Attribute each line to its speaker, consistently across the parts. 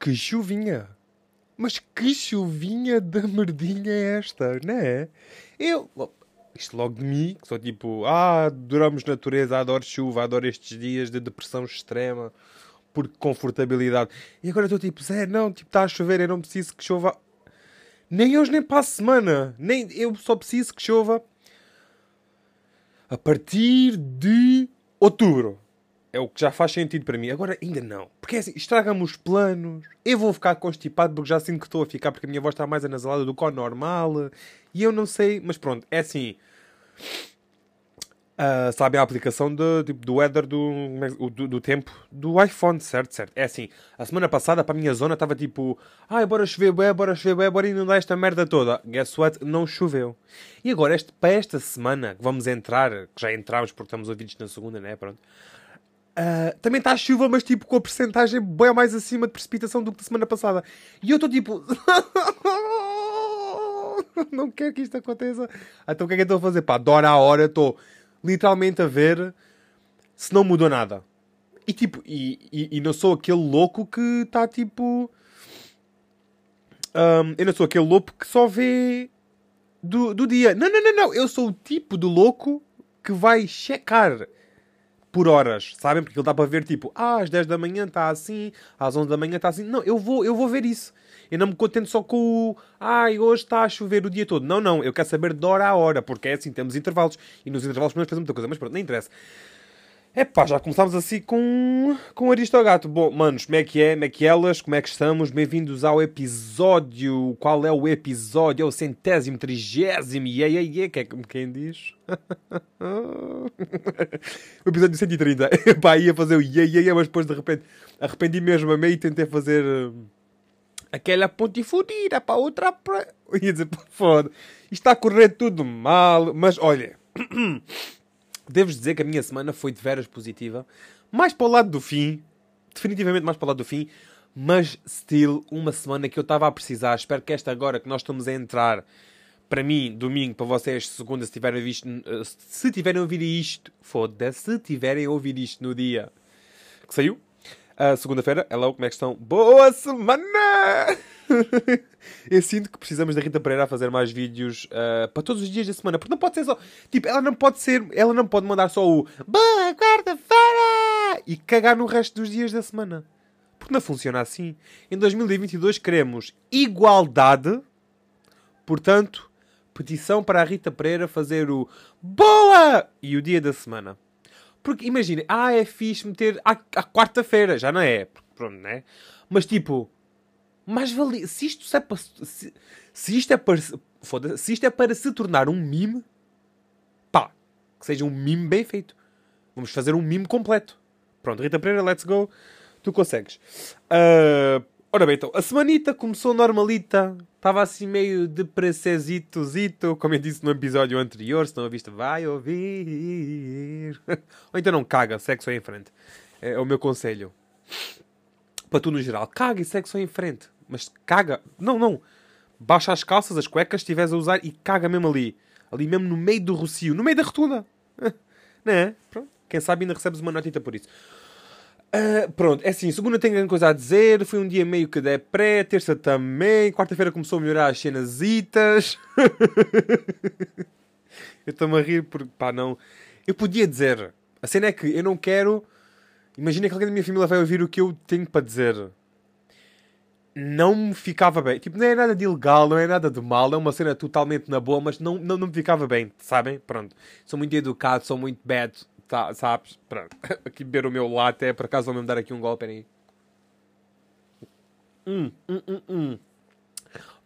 Speaker 1: que chuvinha! Mas que chuvinha da merdinha é esta, não é? Eu, isto logo de mim, que sou tipo, ah, duramos natureza, adoro chuva, adoro estes dias de depressão extrema, por confortabilidade. E agora estou tipo, Zé, não, tipo, está a chover, eu não preciso que chova. Nem hoje, nem para a semana. Nem, eu só preciso que chova a partir de outubro. É o que já faz sentido para mim. Agora ainda não. Porque é assim, estraga-me os planos. Eu vou ficar constipado porque já sinto que estou a ficar porque a minha voz está mais anasalada do que o normal. E eu não sei. Mas pronto, é assim. Uh, sabem a aplicação de, tipo, do weather do, do, do, tempo do iPhone, certo? Certo. É assim, a semana passada para a minha zona estava tipo, ai, bora chover, bué, bora chover, bué, bora inundar esta merda toda. Guess what? Não choveu. E agora, este, para esta semana que vamos entrar, que já entramos porque estamos ouvidos na segunda, né? Pronto. Uh, também está a chuva, mas tipo com a porcentagem bem mais acima de precipitação do que da semana passada. E eu estou tipo. não quero que isto aconteça. Então o que é que eu estou a fazer? Pá, de hora a hora estou literalmente a ver se não mudou nada. E tipo, e, e, e não sou aquele louco que está tipo. Um, eu não sou aquele louco que só vê do, do dia. Não, não, não, não. Eu sou o tipo de louco que vai checar por horas, sabem? Porque ele dá para ver tipo, ah, às 10 da manhã está assim, às 11 da manhã está assim. Não, eu vou, eu vou ver isso. Eu não me contento só com o, ai, hoje está a chover o dia todo. Não, não, eu quero saber de hora a hora, porque é assim, temos intervalos. E nos intervalos podemos fazer muita coisa, mas pronto, não interessa. É pá, já começámos assim com, com Aristogato. Bom, manos, como é que é? Como é que elas? Como é que estamos? Bem-vindos ao episódio. Qual é o episódio? É o centésimo, trigésimo. E aí, aí, que é como quem diz? o episódio 130. Pá, ia fazer o iê, iê, mas depois de repente arrependi mesmo a meio e tentei fazer uh, aquela ponte fodida para outra. Pra... Ia dizer, foda. Isto está a correr tudo mal, mas olha. devo dizer que a minha semana foi de veras positiva. Mais para o lado do fim. Definitivamente mais para o lado do fim. Mas, still, uma semana que eu estava a precisar. Espero que esta agora que nós estamos a entrar, para mim, domingo, para vocês, segunda, se tiverem visto, eh, se tiverem ouvido isto, foda-se, se tiverem ouvido isto no dia que saiu, segunda-feira, hello, como é que estão? Boa semana! eu sinto que precisamos da Rita Pereira a fazer mais vídeos uh, para todos os dias da semana. Porque não pode ser só. Tipo, ela não pode ser. Ela não pode mandar só o Boa quarta-feira! E cagar no resto dos dias da semana. Porque não funciona assim. Em 2022 queremos igualdade. Portanto, petição para a Rita Pereira fazer o Boa! E o dia da semana. Porque imagina, ah, é fixe meter à, à quarta-feira, já não é. Pronto, né? Mas tipo, mais valia. Se isto é para. Se, se isto é para. Foda se isto é para se tornar um mime, pá, que seja um mime bem feito. Vamos fazer um mime completo. Pronto, Rita Pereira, let's go. Tu consegues. Uh, ora bem, então, a semanita começou normalita. Estava assim meio de zito como eu disse no episódio anterior. Se não ouviste, vai ouvir. Ou então não caga, sexo em frente. É, é o meu conselho. Para tu no geral, caga e sexo em frente. Mas caga. Não, não. Baixa as calças, as cuecas, estiveres a usar e caga mesmo ali. Ali mesmo no meio do rocio, no meio da rotunda. Não é? Pronto. Quem sabe ainda recebes uma notita por isso. Uh, pronto, é assim, segunda tenho grande coisa a dizer. Foi um dia meio que pré, terça também. Quarta-feira começou a melhorar as cenazitas. eu estou-me a rir porque, pá, não. Eu podia dizer. A cena é que eu não quero. Imagina que alguém da minha família vai ouvir o que eu tenho para dizer não me ficava bem. Tipo, não é nada de ilegal, não é nada de mal, é uma cena totalmente na boa, mas não, não, não me ficava bem, sabem? Pronto. Sou muito educado, sou muito bad, tá, sabes? Pronto. Aqui beber o meu latte, por acaso vou-me dar aqui um golpe, aí. Hum, hum, hum, hum.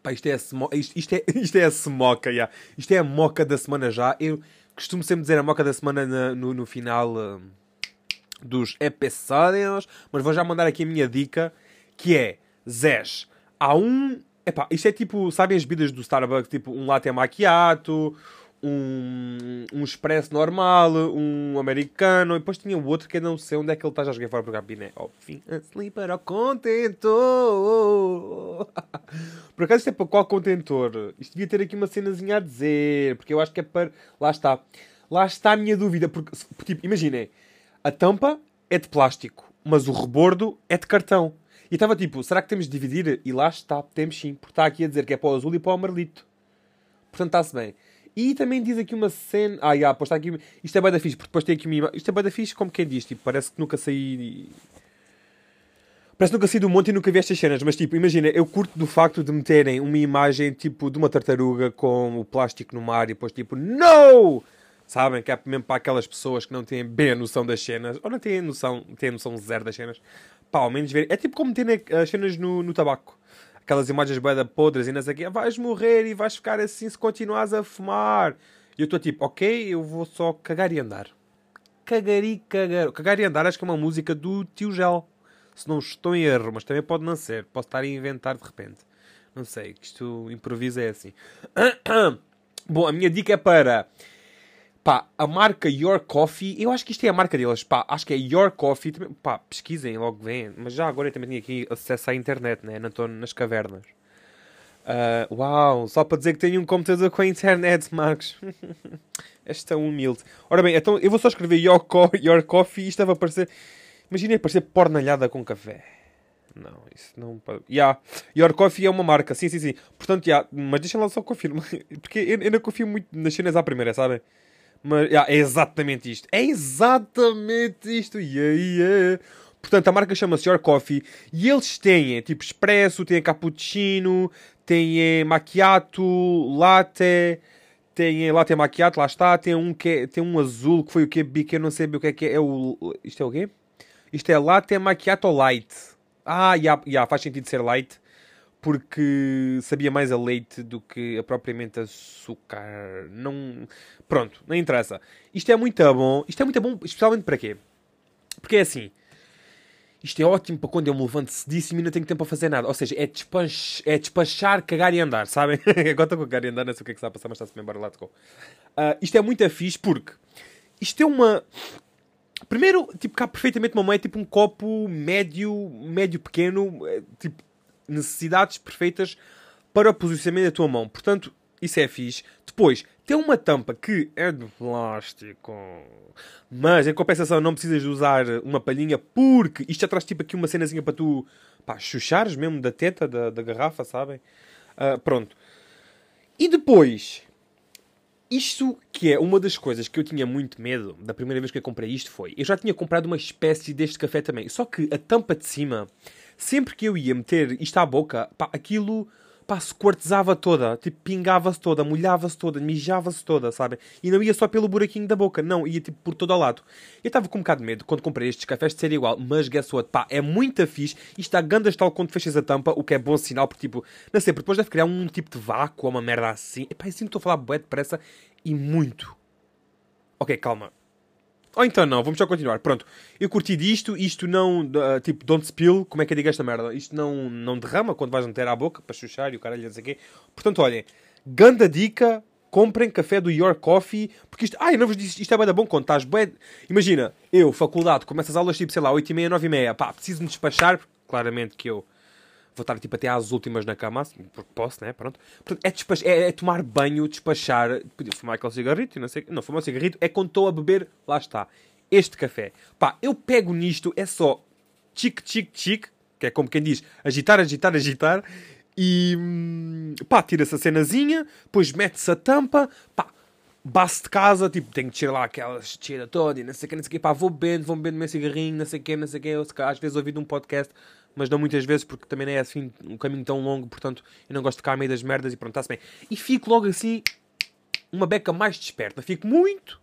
Speaker 1: Pá, isto é a, smo... isto, isto, é, isto é a semoca, yeah. Isto é a moca da semana já. Eu costumo sempre dizer a moca da semana na, no, no final uh, dos episódios, mas vou já mandar aqui a minha dica, que é Zés, há um. Epá, isto é tipo, sabem as bebidas do Starbucks? Tipo um latte macchiato, um, um expresso normal, um americano, e depois tinha o outro que eu não sei onde é que ele está, já joguei fora para o gabiné. Ó, fim, sleeper ao contentor. Por acaso isto é para qual contentor? Isto devia ter aqui uma cenazinha a dizer, porque eu acho que é para. Lá está. Lá está a minha dúvida, porque, tipo, imaginem, a tampa é de plástico, mas o rebordo é de cartão. E estava tipo, será que temos de dividir? E lá está, temos sim, porque está aqui a dizer que é para o azul e para o amarelito. Portanto, está-se bem. E também diz aqui uma cena. Ah, já, pois está aqui. Isto é bem da fixe, porque depois tem aqui uma imagem. Isto é bem da fixe, como quem diz, tipo, parece que nunca saí. Parece que nunca saí do monte e nunca vi estas cenas, mas tipo, imagina, eu curto do facto de meterem uma imagem tipo de uma tartaruga com o plástico no mar e depois tipo, NO! Sabem? Que é mesmo para aquelas pessoas que não têm bem a noção das cenas, ou não têm noção, têm noção zero das cenas, pá, ao menos ver. É tipo como meterem as cenas no, no tabaco aquelas imagens boeda podres e não sei o quê, vais morrer e vais ficar assim se continuares a fumar. E eu estou tipo, ok, eu vou só cagar e andar. Cagar e cagar. Cagar e andar acho que é uma música do Tio Gel. Se não estou em erro, mas também pode não ser. Posso estar a inventar de repente. Não sei, que isto improvisa é assim. Bom, a minha dica é para Pá, a marca Your Coffee, eu acho que isto é a marca deles, pá, acho que é Your Coffee, pá, pesquisem, logo vem, mas já agora eu também tenho aqui acesso à internet, né, não estou nas cavernas. Uh, uau, só para dizer que tenho um computador com a internet, Marcos. Esta é humilde. Ora bem, então eu vou só escrever Your, Co Your Coffee e isto vai aparecer, imaginem aparecer pornalhada com café. Não, isso não. Yeah. Your Coffee é uma marca, sim, sim, sim. Portanto, yeah, mas deixa lá só confirmar. Porque eu, eu não confio muito nas cenas à primeira, sabem? Mas yeah, é exatamente isto. É exatamente isto. Yeah, yeah. Portanto, a marca chama-se Your Coffee e eles têm tipo expresso, têm cappuccino, têm eh, macchiato, latte, têm latte macchiato, lá está. Tem um, que é, tem um azul que foi o que eu não sei bem o que é que é. é o, isto é o quê? Isto é latte macchiato light. Ah, yeah, yeah, faz sentido ser light porque sabia mais a leite do que a propriamente açúcar. Não. Pronto, não interessa. Isto é muito bom. Isto é muito bom, especialmente para quê? Porque é assim. Isto é ótimo para quando eu me levanto cedíssimo e não tenho tempo para fazer nada. Ou seja, é, é despachar, cagar e andar, sabem? Agora estou com cagar e andar, não sei o que é que está a passar, mas está-se bem lá de uh, Isto é muito fixe porque isto é uma. Primeiro, tipo, cabe perfeitamente uma mão, é tipo um copo médio, médio pequeno, é, tipo, necessidades perfeitas para o posicionamento da tua mão. Portanto, isso é fixe. Depois, tem uma tampa que é de plástico. Mas, em compensação, não precisas de usar uma palhinha porque isto já traz tipo aqui uma cenazinha para tu pá, chuchares mesmo da teta da, da garrafa, sabem? Uh, pronto. E depois, isto que é uma das coisas que eu tinha muito medo da primeira vez que eu comprei isto foi... Eu já tinha comprado uma espécie deste café também. Só que a tampa de cima sempre que eu ia meter isto à boca, pá, aquilo pá, se quartezava toda, tipo, pingava-se toda, molhava-se toda, mijava-se toda, sabe? E não ia só pelo buraquinho da boca, não, ia tipo por todo o lado. Eu estava com um bocado de medo quando comprei estes cafés de ser igual, mas guess what, pá, é muito fixe, e está gandas tal quando fechas a tampa, o que é bom sinal, porque tipo, não sei, depois deve criar um tipo de vácuo uma merda assim. Epá, eu sinto estou a falar bué depressa e muito. Ok, calma. Ou então não, vamos só continuar. Pronto, eu curti disto, isto não, uh, tipo, don't spill, como é que eu digo esta merda? Isto não, não derrama quando vais meter à boca para chuchar e o caralho, não sei o quê. Portanto, olhem, ganda dica, comprem café do Your Coffee, porque isto, ai, não vos disse, isto é bem da bom quando estás bem... Imagina, eu, faculdade, começo as aulas tipo, sei lá, 8h30, 9h30, pá, preciso me despachar, claramente que eu vou estar tipo até às últimas na cama, assim, porque posso, né? Pronto. É, despach... é, é, tomar banho, despachar, podia fumar aquele cigarrito, não sei. Não, fumar um cigarrito é quando estou a beber, lá está, este café. Pá, eu pego nisto, é só chic, chic, chic, que é como quem diz, agitar, agitar, agitar, e hum, pá, tira-se a cenazinha, depois mete-se a tampa, pá, base de casa, tipo, tenho que tirar lá aquela cheira toda e não sei o que, não sei o que, pá, vou bebendo, vou bebendo meu cigarrinho, não sei o que, não sei o que, às vezes ouvido um podcast mas não muitas vezes porque também não é assim um caminho tão longo, portanto eu não gosto de ficar a meio das merdas e pronto, está-se bem. E fico logo assim, uma beca mais desperta. Fico muito,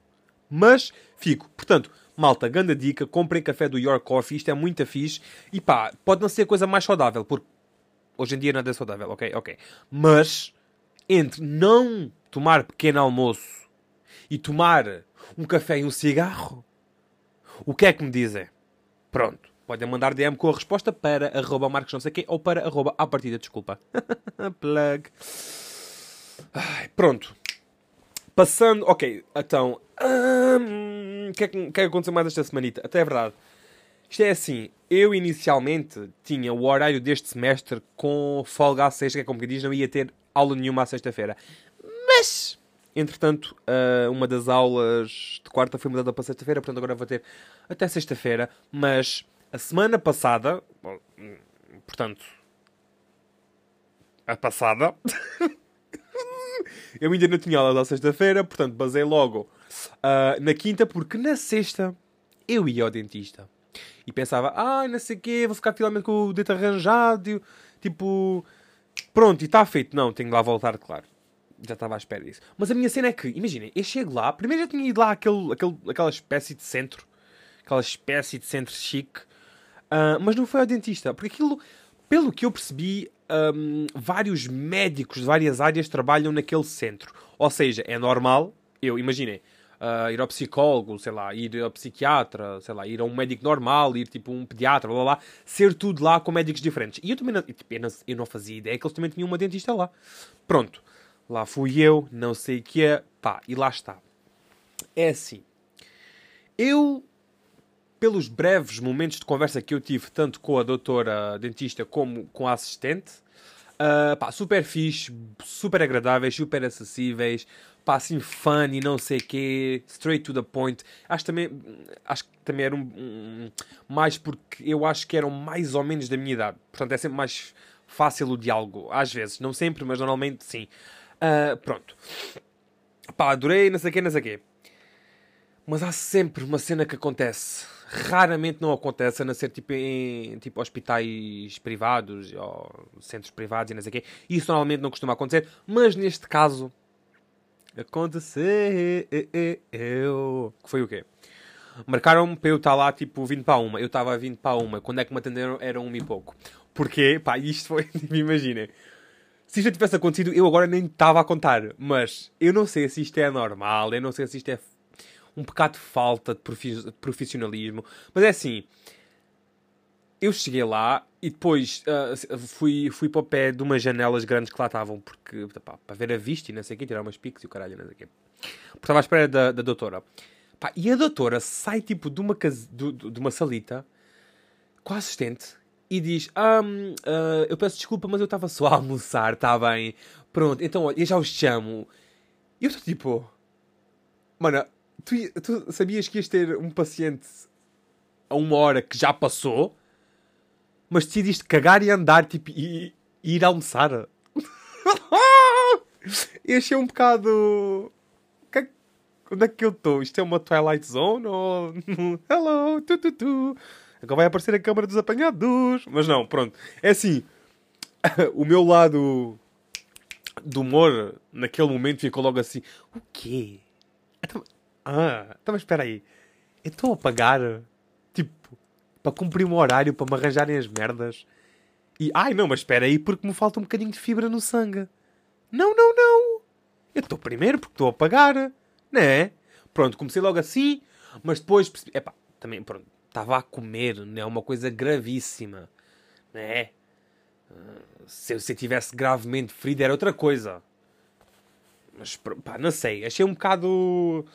Speaker 1: mas fico. Portanto, malta, grande dica, comprem café do Your Coffee, isto é muito fixe. E pá, pode não ser a coisa mais saudável, porque hoje em dia nada é saudável, ok? Ok. Mas, entre não tomar pequeno almoço e tomar um café e um cigarro, o que é que me dizem? Pronto. Podem mandar DM com a resposta para arroba marcos não sei quê ou para arroba partida, desculpa. Plug. Ai, pronto. Passando, ok, então, hum, o um, que, é que, que é que aconteceu mais esta semanita? Até é verdade. Isto é assim, eu inicialmente tinha o horário deste semestre com folga à sexta, que é como que diz, não ia ter aula nenhuma à sexta-feira. Mas, entretanto, uh, uma das aulas de quarta foi mudada para sexta-feira, portanto agora vou ter até sexta-feira, mas a semana passada, portanto, a passada. eu ainda não tinha aula da sexta-feira, portanto, basei logo uh, na quinta, porque na sexta eu ia ao dentista. E pensava, ah, não sei o quê, vou ficar finalmente com o dente arranjado, tipo, pronto, e está feito. Não, tenho lá voltar, claro. Já estava à espera disso. Mas a minha cena é que, imaginem, eu chego lá, primeiro já tinha ido lá àquele, àquele, àquela espécie de centro, aquela espécie de centro chique, uh, mas não foi ao dentista, porque aquilo, pelo que eu percebi, um, vários médicos de várias áreas trabalham naquele centro. Ou seja, é normal, eu imaginei, uh, ir ao psicólogo, sei lá, ir ao psiquiatra, sei lá, ir a um médico normal, ir tipo um pediatra, blá blá blá, ser tudo lá com médicos diferentes. E eu também não, tipo, eu não, eu não fazia ideia que eles também tinham uma dentista lá. Pronto, lá fui eu, não sei o que é, pá, e lá está. É assim, eu pelos breves momentos de conversa que eu tive, tanto com a doutora dentista como com a assistente, uh, pá, super fixe, super agradáveis, super acessíveis, pá, assim, fun e não sei quê, straight to the point. Acho também, acho que também era um, um, mais porque eu acho que eram mais ou menos da minha idade. Portanto, é sempre mais fácil o diálogo. Às vezes, não sempre, mas normalmente sim. Uh, pronto. Pá, adorei, não sei quê, não sei quê. Mas há sempre uma cena que acontece raramente não acontece a não ser tipo em tipo, hospitais privados ou centros privados e não sei o quê. Isso normalmente não costuma acontecer, mas neste caso aconteceu. Que foi o quê? Marcaram-me para eu estar lá tipo 20 para uma. Eu estava a 20 para uma. Quando é que me atenderam era um e pouco. Porquê? Pá, isto foi. Tipo, imaginem. Se isto tivesse acontecido, eu agora nem estava a contar. Mas eu não sei se isto é normal, eu não sei se isto é um bocado de falta de profissionalismo. Mas é assim, eu cheguei lá e depois uh, fui, fui para o pé de umas janelas grandes que lá estavam, porque pá, para ver a vista e não sei o quê, tirar umas piques e o caralho, não sei o quê. Porque estava à espera da, da doutora. Pá, e a doutora sai tipo de uma, casa, de, de uma salita com a assistente e diz: um, uh, ah, Eu peço desculpa, mas eu estava só a almoçar, está bem? Pronto, então olha, eu já os chamo. E eu estou tipo. Mano, tu, tu sabias que ias ter um paciente a uma hora que já passou, mas decidiste cagar e andar tipo, e, e ir almoçar. eu achei um bocado. É onde é que eu estou? Isto é uma Twilight Zone ou. Hello, tu, tu, tu. Agora vai aparecer a câmara dos apanhados. Mas não, pronto. É assim. o meu lado do humor naquele momento ficou logo assim: o quê? Então, ah, então mas espera aí. Eu estou a pagar, tipo, para cumprir um horário, para me arranjarem as merdas. E, ai não, mas espera aí porque me falta um bocadinho de fibra no sangue. Não, não, não. Eu estou primeiro porque estou a pagar. Não é? Pronto, comecei logo assim, mas depois percebi... Epá, também, pronto, estava a comer, não é uma coisa gravíssima. Não é? Se se eu tivesse gravemente ferido era outra coisa. Mas, pá, não sei. Achei um bocado...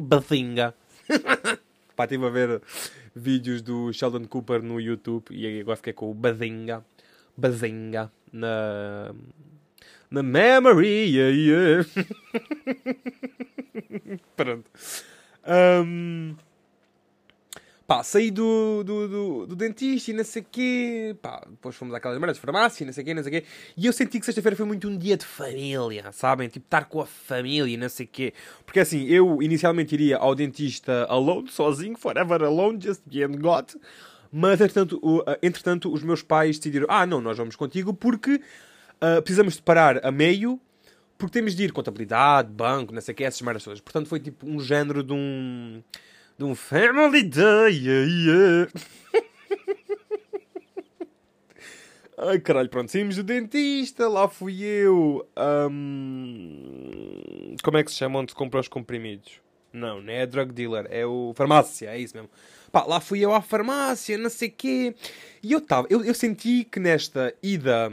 Speaker 1: Bazinga. Pá, estive a ver vídeos do Sheldon Cooper no YouTube e agora fiquei com o Bazinga. Bazinga. Na. Na Memory. Yeah, yeah. Pronto. Um, Pá, saí do, do, do, do, dentista e não sei o quê. Pá, depois fomos àquelas merdas de farmácia e não sei o quê, não sei o quê. E eu senti que sexta-feira foi muito um dia de família, sabem? Tipo, estar com a família e não sei o quê. Porque assim, eu inicialmente iria ao dentista alone, sozinho, forever alone, just me and God. Mas, entretanto, o, uh, entretanto, os meus pais decidiram: ah, não, nós vamos contigo porque uh, precisamos de parar a meio porque temos de ir contabilidade, banco, não sei o quê, essas merdas todas. Portanto, foi tipo um género de um de um Family Day. Yeah, yeah. Ai caralho, pronto, saímos do dentista, lá fui eu. Um... Como é que se chama onde se compra os comprimidos? Não, não é drug dealer, é o farmácia, é isso mesmo. Pá, lá fui eu à farmácia, não sei o quê. E eu estava, eu, eu senti que nesta ida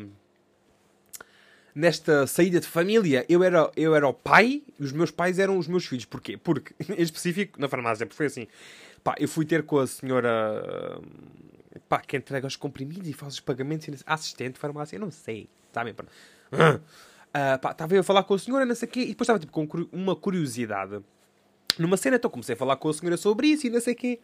Speaker 1: nesta saída de família, eu era, eu era o pai e os meus pais eram os meus filhos. Porquê? Porque, em específico, na farmácia, porque foi assim. Pá, eu fui ter com a senhora pá, que entrega os comprimidos e faz os pagamentos, assistente de farmácia, eu não sei, sabem? Uh, pá, estava eu a falar com a senhora, não sei o quê, e depois estava tipo com uma curiosidade. numa cena, então comecei a falar com a senhora sobre isso e não sei o quê.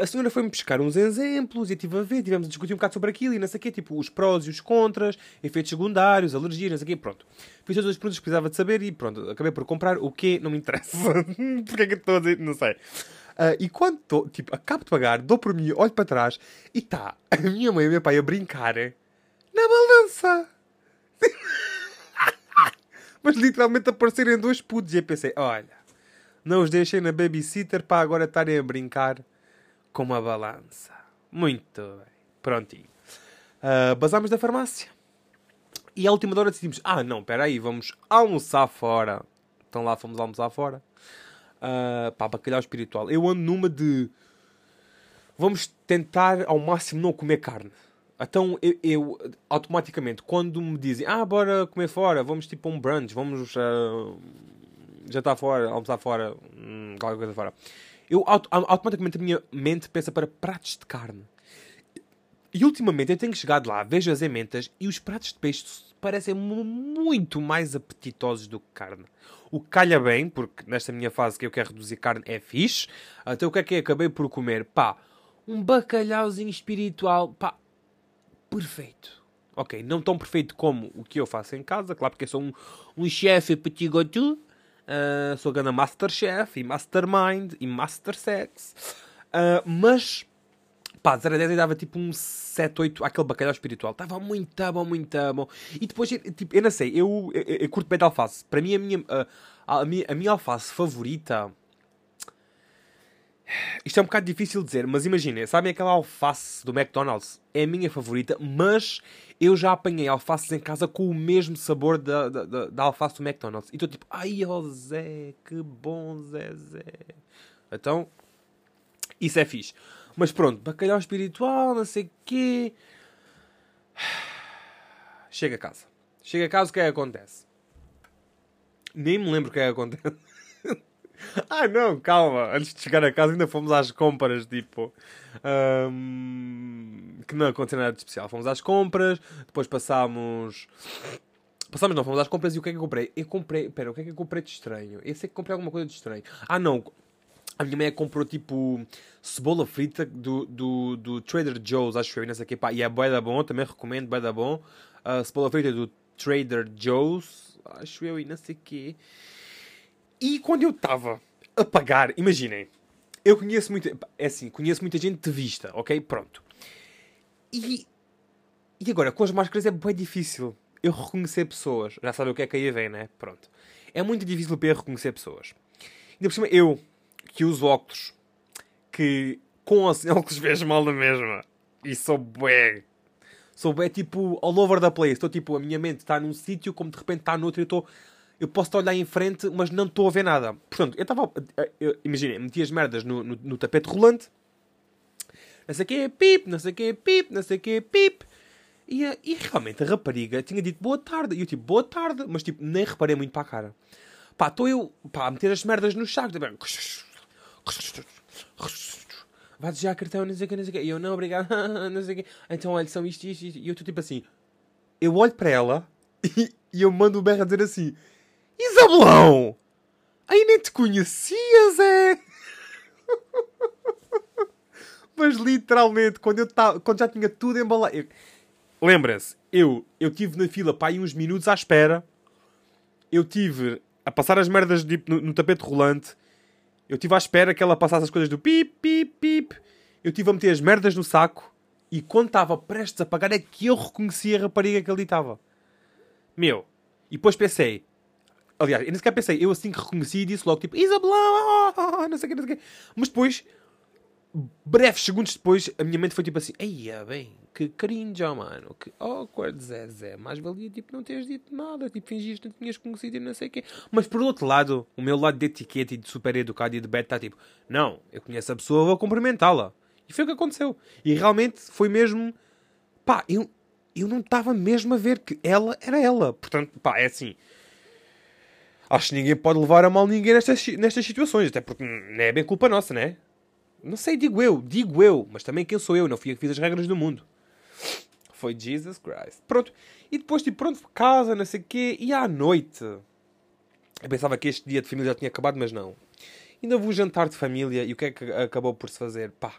Speaker 1: A senhora foi-me buscar uns exemplos e estive a ver, tivemos a discutir um bocado sobre aquilo e não sei o quê, tipo os prós e os contras, efeitos secundários, alergias, não sei o quê, pronto. Fiz todas as perguntas que precisava de saber e pronto, acabei por comprar o que não me interessa. Porque é que estou a dizer? Não sei. Uh, e quando estou, tipo, acabo de pagar, dou por mim, olho para trás e está a minha mãe e o meu pai a brincar na balança. Mas literalmente aparecerem dois putos e eu pensei, olha, não os deixei na babysitter para agora estarem a brincar com uma balança. Muito bem. Prontinho. Uh, basámos da farmácia. E à última hora decidimos, ah não, espera aí, vamos almoçar fora. Então lá fomos almoçar fora. Uh, pá, bacalhau espiritual. Eu ando numa de. Vamos tentar ao máximo não comer carne. Então eu, eu automaticamente, quando me dizem, ah, bora comer fora, vamos tipo um brunch, vamos uh, jantar fora, almoçar fora, hum, qualquer coisa fora. Eu automaticamente a minha mente pensa para pratos de carne. E ultimamente eu tenho chegado lá, vejo as ementas e os pratos de peixe parecem muito mais apetitosos do que carne. O que calha bem, porque nesta minha fase que eu quero reduzir carne é fixe. Então o que é que eu acabei por comer? Pá, um bacalhauzinho espiritual, pá, perfeito. Ok, não tão perfeito como o que eu faço em casa, claro, porque eu sou um, um chefe petit gâteau. Uh, sou ganda Masterchef e Mastermind e Master Sex. Uh, mas, pá, 0 a 10 eu dava tipo um 7, 8 àquele bacalhau espiritual. Estava muito bom, muito bom. E depois, tipo, eu não sei, eu, eu, eu curto bem de alface. Para mim, a minha, uh, a, minha, a minha alface favorita isto é um bocado difícil de dizer, mas imaginem, sabem aquela alface do McDonald's? É a minha favorita, mas eu já apanhei alfaces em casa com o mesmo sabor da, da, da, alface do McDonald's. E estou tipo, ai oh Zé, que bom Zé Zé. Então, isso é fixe. Mas pronto, bacalhau espiritual, não sei o quê. Chega a casa. Chega a casa, o que é que acontece? Nem me lembro o que é que acontece. ah, não, calma. Antes de chegar a casa ainda fomos às compras, tipo. Um, que não aconteceu nada de especial. Fomos às compras, depois passámos. Passámos, não, fomos às compras e o que é que eu comprei? Eu comprei. Pera, o que é que eu comprei de estranho? Eu sei que comprei alguma coisa de estranho. Ah, não. A minha mãe comprou tipo cebola frita do, do, do Trader Joe's, acho eu, não sei o pá, e é bué da bom, também recomendo, bué da bom. Uh, cebola frita do Trader Joe's, acho eu, e não sei o que. E quando eu estava a pagar, imaginem, eu conheço muita. É assim, conheço muita gente de vista, ok? Pronto. E. E agora, com as máscaras é bem difícil eu reconhecer pessoas. Já sabem o que é que aí vem, né? Pronto. É muito difícil para eu reconhecer pessoas. Ainda por cima, eu, que uso óculos, que com óculos vejo mal na mesma. E sou bué. Sou bué tipo all over the place. Estou tipo, a minha mente está num sítio, como de repente está noutro e eu estou eu posso olhar em frente, mas não estou a ver nada. Portanto, eu estava. Imaginem, meti as merdas no, no, no, tapete rolante, não sei o quê, pip, não sei o quê, pip, não sei o quê, pip. E, e realmente a rapariga tinha dito boa tarde. E eu tipo, boa tarde, mas tipo, nem reparei muito para a cara. Pá, estou eu pá, a meter as merdas no saco. Tipo, vai já cartão, não sei o quê, não sei o quê. E eu, não, obrigado, não sei o quê. Então, olha, são isto, isto, isto. E eu estou tipo assim. Eu olho para ela e, e eu mando o berro dizer assim. Isabelão! Aí nem te conhecias, é? Mas literalmente, quando, eu tava, quando já tinha tudo embalado. Lembrem-se, eu, eu tive na fila para aí uns minutos à espera. Eu tive a passar as merdas de, no, no, tapete rolante. Eu tive à espera que ela passasse as coisas do pip, pip, pip. Eu tive a meter as merdas no saco. E quando estava prestes a pagar é que eu reconheci a rapariga que ali estava. Meu. E depois pensei, Aliás, eu nem sequer pensei, eu assim que reconheci disse logo tipo Isabela, não sei o que, não sei o que. Mas depois, breves segundos depois, a minha mente foi tipo assim: Eia, bem, que carinho já, mano, que awkward, Zé, Zé. Mais valia tipo não teres dito nada, tipo fingiste que não tinhas conhecido e não sei o quê. Mas por outro lado, o meu lado de etiqueta e de super educado e de beta está tipo: Não, eu conheço a pessoa, vou cumprimentá-la. E foi o que aconteceu. E realmente foi mesmo. Pá, eu, eu não estava mesmo a ver que ela era ela. Portanto, pá, é assim acho que ninguém pode levar a mal ninguém nestas, nestas situações, até porque não é bem culpa nossa, né? Não sei, digo eu, digo eu, mas também quem sou eu? Não fui eu que fiz as regras do mundo. Foi Jesus Christ. Pronto. E depois, tipo, pronto, casa, não sei o quê, e à noite. Eu pensava que este dia de família já tinha acabado, mas não. Ainda vou jantar de família e o que é que acabou por se fazer? Pá.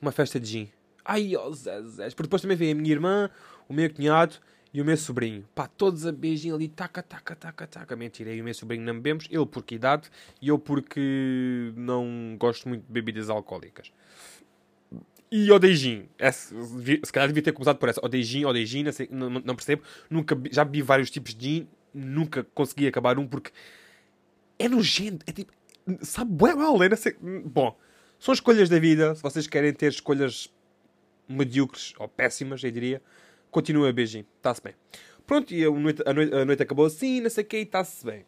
Speaker 1: Uma festa de gin. Ai, oh, Zé, Zé. Porque depois também veio a minha irmã, o meu cunhado e o meu sobrinho. Pá, todos a beijinho ali, taca, taca, taca, taca. Mentira, e o meu sobrinho não bebemos. Ele porque idade e eu porque não gosto muito de bebidas alcoólicas. E odeio gin. Se calhar devia ter começado por essa. Odeio gin, odeio gin, não, sei, não, percebo. Nunca, já bebi vários tipos de gin, nunca consegui acabar um porque é nojento. É tipo, sabe, bué mal, é, não sei. Bom, são escolhas da vida. Se vocês querem ter escolhas medíocres ou péssimas, eu diria, continua beijinho. Está-se bem. Pronto, e a noite, a, noite, a noite acabou assim, não sei o que, e está-se bem.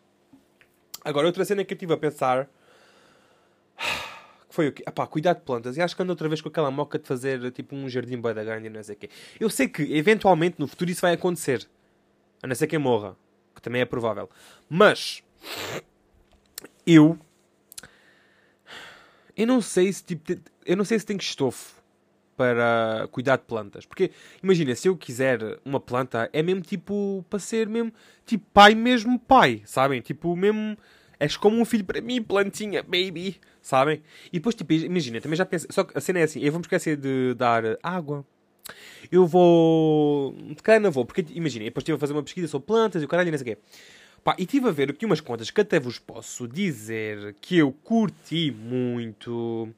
Speaker 1: Agora, outra cena que eu estive a pensar foi o quê? Epá, cuidado de plantas. E acho que ando outra vez com aquela moca de fazer tipo um jardim boi da grande não sei o quê. Eu sei que eventualmente no futuro isso vai acontecer. A não ser quem morra. Que também é provável. Mas eu eu não sei se tipo eu não sei se tenho estofo para cuidar de plantas. Porque, imagina, se eu quiser uma planta, é mesmo tipo, para ser mesmo, tipo, pai mesmo pai, sabem? Tipo, mesmo, és como um filho para mim, plantinha, baby, sabem? E depois, tipo, imagina, também já penso, só que a cena é assim, eu vou me esquecer de dar água. Eu vou, de cana vou, porque, imagina, depois estive a fazer uma pesquisa sobre plantas e o caralho, não sei o quê. Pá, e estive a ver aqui umas contas que até vos posso dizer que eu curti muito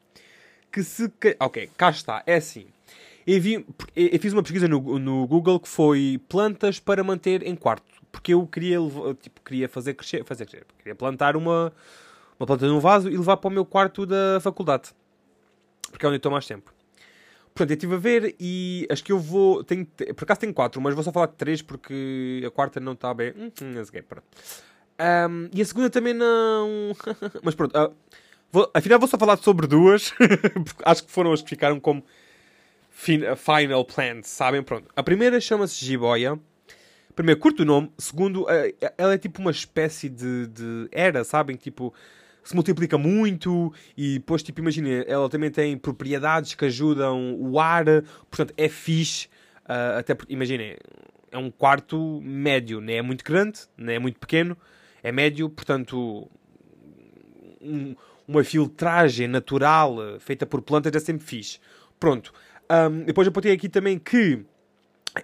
Speaker 1: que se. Ok, cá está. É assim. Eu, vi, eu fiz uma pesquisa no, no Google que foi plantas para manter em quarto. Porque eu queria, tipo, queria fazer crescer. Fazer crescer. Queria plantar uma, uma planta num vaso e levar para o meu quarto da faculdade. Porque é onde eu estou mais tempo. Portanto, eu estive a ver e acho que eu vou. Tenho, por acaso tenho quatro, mas vou só falar de três porque a quarta não está bem. Hum, hum, pronto. Um, e a segunda também não. mas pronto. Uh, Vou, afinal, vou só falar sobre duas, porque acho que foram as que ficaram como fin Final Plans, sabem? Pronto. A primeira chama-se Jiboia. Primeiro, curto o nome. Segundo, ela é tipo uma espécie de, de era, sabem? Tipo, se multiplica muito e depois, tipo, imaginem, ela também tem propriedades que ajudam o ar, portanto, é fixe. Uh, até porque, imaginem, é um quarto médio, não é muito grande, não é muito pequeno, é médio, portanto, um, uma filtragem natural eh, feita por plantas é sempre fixe. Pronto. Um, depois eu botei aqui também que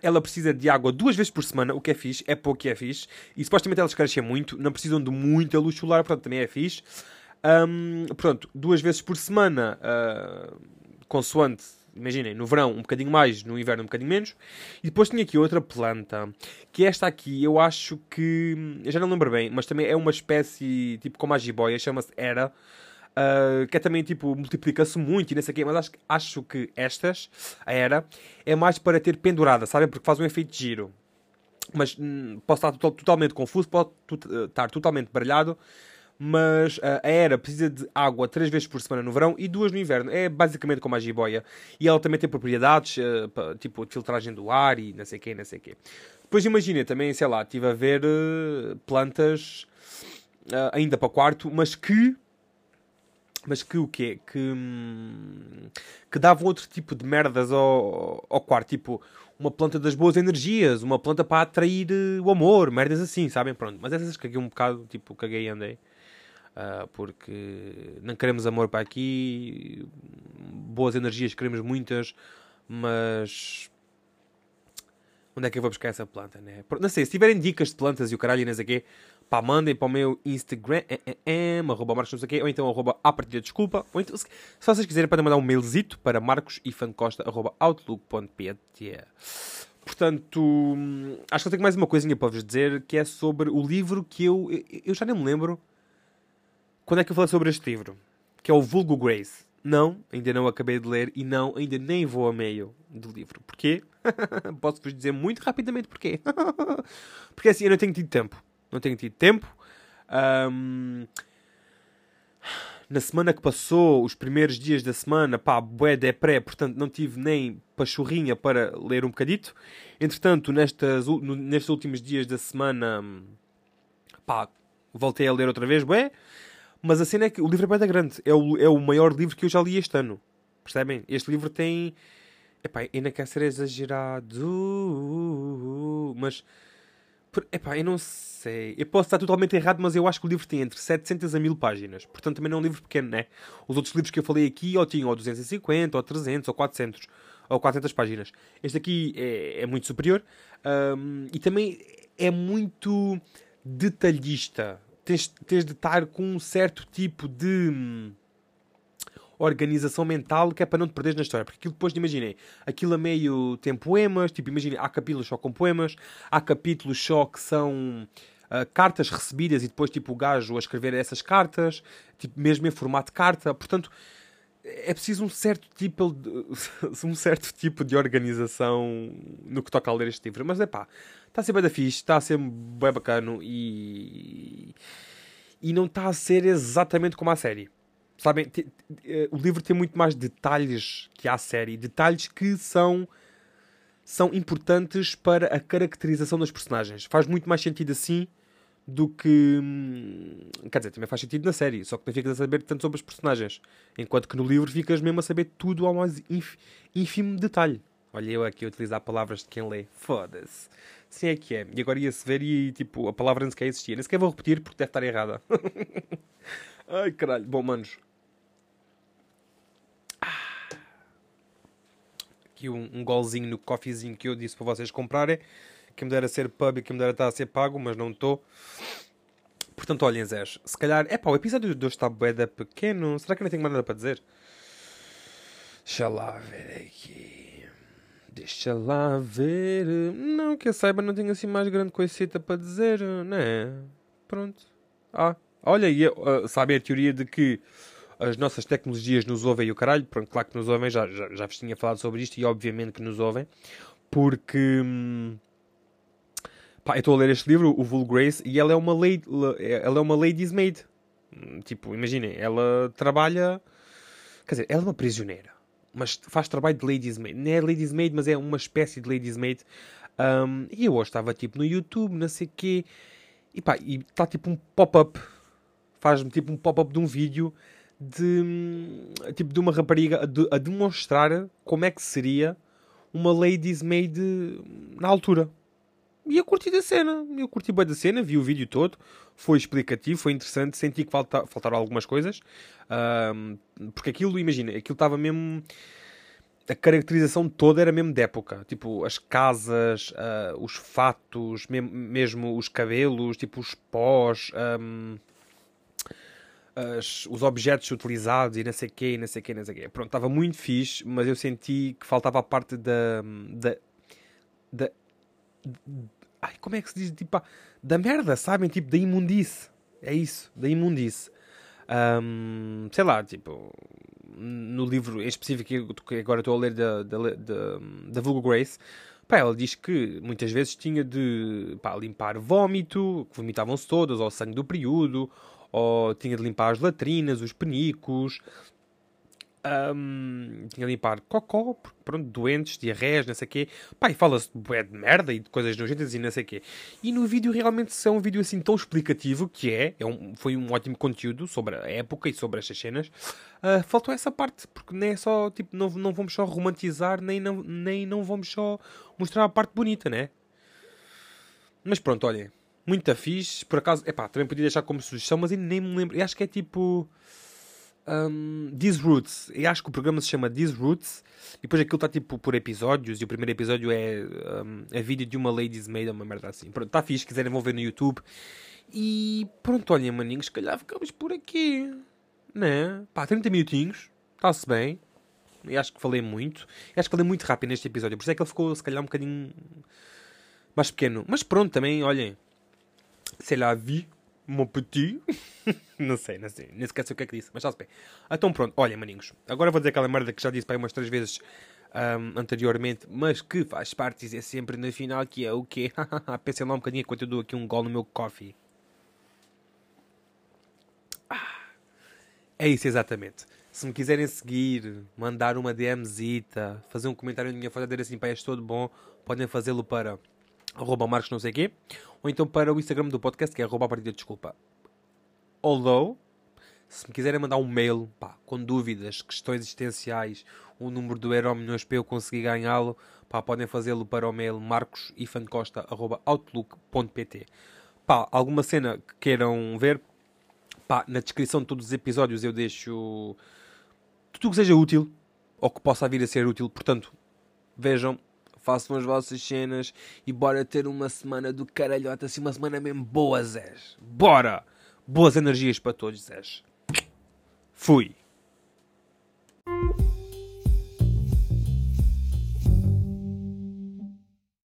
Speaker 1: ela precisa de água duas vezes por semana, o que é fixe, é pouco que é fixe. E supostamente elas crescem muito, não precisam de muita luz solar, portanto também é fixe. Um, pronto, duas vezes por semana, uh, consoante, imaginem, no verão um bocadinho mais, no inverno um bocadinho menos. E depois tinha aqui outra planta, que esta aqui eu acho que, eu já não lembro bem, mas também é uma espécie, tipo como a jiboia, chama-se Era. Uh, que é também tipo, multiplica-se muito e não sei o quê, mas acho, acho que estas, a era, é mais para ter pendurada, sabem? Porque faz um efeito de giro. Mas hum, posso estar to totalmente confuso, pode uh, estar totalmente baralhado, mas uh, a era precisa de água três vezes por semana no verão e duas no inverno. É basicamente como a jiboia. E ela também tem propriedades, uh, tipo de filtragem do ar e não sei o quê, não sei o quê. Depois imagina também, sei lá, estive a ver uh, plantas ainda para quarto, mas que mas que o quê? Que, hum, que davam outro tipo de merdas ao, ao quarto, tipo uma planta das boas energias, uma planta para atrair uh, o amor, merdas assim, sabem? Pronto, mas essas caguei um bocado, tipo, caguei e andei. Uh, porque não queremos amor para aqui, boas energias queremos muitas, mas onde é que eu vou buscar essa planta, né? Não sei, se tiverem dicas de plantas e o caralho e não sei quê, pá, mandem para o meu Instagram, é, é, é, arroba Marcos não sei o quê, ou então arroba a partir de desculpa, ou então, se, se vocês quiserem, podem mandar um mailzito para marcosifancosta arroba outlook.pt. Portanto, acho que eu tenho mais uma coisinha para vos dizer, que é sobre o livro que eu, eu já nem me lembro quando é que eu falei sobre este livro, que é o Vulgo Grace. Não, ainda não acabei de ler e não, ainda nem vou a meio do livro. Porquê? Posso-vos dizer muito rapidamente porquê. Porque assim, eu não tenho tido tempo não tenho tido tempo. Um, na semana que passou, os primeiros dias da semana, pá, bué de pré, portanto não tive nem pachorrinha para ler um bocadito. Entretanto, nestas, nestes últimos dias da semana, pá, voltei a ler outra vez, bué. Mas a cena é que o livro é bem da grande. É o, é o maior livro que eu já li este ano. Percebem? Este livro tem... Epá, ainda quer ser exagerado, mas epá, eu não sei. Eu posso estar totalmente errado, mas eu acho que o livro tem entre 700 a 1000 páginas. Portanto, também não é um livro pequeno, né? Os outros livros que eu falei aqui ou tinham ou 250, ou 300, ou 400, ou 400 páginas. Este aqui é, é muito superior. Um, e também é muito detalhista. Tens, tens de estar com um certo tipo de hum, organização mental que é para não te perderes na história. Porque aquilo depois, imaginei, aquilo a meio tem poemas, tipo, imaginem, há capítulos só com poemas, há capítulos só que são uh, cartas recebidas e depois, tipo, o gajo a escrever essas cartas, tipo, mesmo em formato de carta. Portanto, é preciso um certo tipo de, um certo tipo de organização no que toca a ler este livro. Mas é pá, está a ser bem da fixe, está a ser bem bacana e. e não está a ser exatamente como a série. Sabem, eh, o livro tem muito mais detalhes que a série, detalhes que são são importantes para a caracterização dos personagens. Faz muito mais sentido assim do que. Hum, quer dizer, também faz sentido na série, só que não ficas a saber tanto sobre os personagens. Enquanto que no livro ficas mesmo a saber tudo ao mais ínfimo detalhe. Olha, eu aqui a utilizar palavras de quem lê. Foda-se. Sim é que é. E agora ia-se ver e tipo, a palavra nem sequer existia. Nem sequer vou repetir porque deve estar errada. Ai caralho. Bom, manos. Aqui um, um golzinho no coffeezinho que eu disse para vocês comprarem. Que me dera ser pub e que me dera estar a ser pago, mas não estou. Portanto, olhem, Zé, se calhar. É pá, o episódio de hoje está bué pequeno. Será que não tenho mais nada para dizer? Deixa lá ver aqui. Deixa lá ver. Não, que eu saiba, não tenho assim mais grande coisita para dizer, né? Pronto. Ah, olha, e, uh, sabem a teoria de que as nossas tecnologias nos ouvem e o caralho? Pronto, claro que nos ouvem, já, já, já vos tinha falado sobre isto e obviamente que nos ouvem, porque. Hum, Pá, eu estou a ler este livro, o Vul Grace, e ela é uma, lady, ela é uma lady's maid. Tipo, imaginem, ela trabalha. Quer dizer, ela é uma prisioneira, mas faz trabalho de lady's maid. Não é lady's maid, mas é uma espécie de lady's maid. Um, e eu hoje estava tipo no YouTube, não sei o quê, e pá, e está tipo um pop-up. Faz-me tipo um pop-up de um vídeo de tipo de uma rapariga a, de, a demonstrar como é que seria uma lady's maid na altura. E eu curti da cena, eu curti bem da cena, vi o vídeo todo, foi explicativo, foi interessante, senti que falta, faltaram algumas coisas, porque aquilo, imagina, aquilo estava mesmo. A caracterização toda era mesmo de época, tipo as casas, uh, os fatos, mesmo, mesmo, os cabelos, tipo os pós, um, as, os objetos utilizados e não sei quê, não sei quê, não sei quê. Pronto, estava muito fixe, mas eu senti que faltava a parte da, da, da Ai, como é que se diz? Tipo, da merda, sabem? Tipo, da imundice. É isso, da imundice. Um, sei lá, tipo, no livro em específico que agora estou a ler da, da, da, da Vulgar Grace, pá, ela diz que muitas vezes tinha de pá, limpar vômito, que vomitavam-se todas, ou sangue do período, ou tinha de limpar as latrinas, os penicos, um, tinha de limpar cocó, pronto, doentes, diarreias, não sei o quê. E fala-se de merda e de coisas nojentas e não sei o quê. E no vídeo realmente é um vídeo assim tão explicativo que é, é um, foi um ótimo conteúdo sobre a época e sobre estas cenas. Uh, faltou essa parte, porque nem é só, tipo, não, não vamos só romantizar, nem não, nem não vamos só mostrar a parte bonita, né? Mas pronto, olhem, muito fixe. Por acaso, é pá, também podia deixar como sugestão, mas ainda nem me lembro. Eu acho que é tipo um, These Roots. Eu acho que o programa se chama These Roots. E depois aquilo está tipo por episódios. E o primeiro episódio é um, é vídeo de uma Ladies Made, uma merda assim. Pronto, está fixe. Se quiserem, vão ver no YouTube. E pronto, olhem, maninhos. Se calhar ficamos por aqui. Né? Pá, 30 minutinhos. Está-se bem. Eu acho que falei muito. Eu acho que falei muito rápido neste episódio. Por isso é que ele ficou, se calhar, um bocadinho mais pequeno. Mas pronto, também, olhem. Sei lá, vi Mon petit. não sei, não sei. Nem sequer sei o que é que disse, mas está-se bem. Então pronto, olha, maninhos. Agora vou dizer aquela merda que já disse para aí umas três vezes um, anteriormente, mas que faz parte dizer sempre no final, que é o quê? Pensei lá um bocadinho enquanto eu dou aqui um gol no meu coffee. Ah, é isso exatamente. Se me quiserem seguir, mandar uma DMzita, fazer um comentário na minha foto, dizer assim, pá, és todo bom, podem fazê-lo para arroba marcos não sei quê, ou então para o Instagram do podcast, que é arroba a de desculpa. Although, se me quiserem mandar um mail pá, com dúvidas, questões existenciais, o número do Euro Milhões para eu conseguir ganhá-lo, pá, podem fazê-lo para o mail marcosifancosta.outlook.pt. Pá, alguma cena que queiram ver, pá, na descrição de todos os episódios eu deixo tudo que seja útil ou que possa vir a ser útil. Portanto, vejam, façam as vossas cenas e bora ter uma semana do caralhota, assim, uma semana mesmo boa, Zés. Bora! Boas energias para todos, Zés. Fui!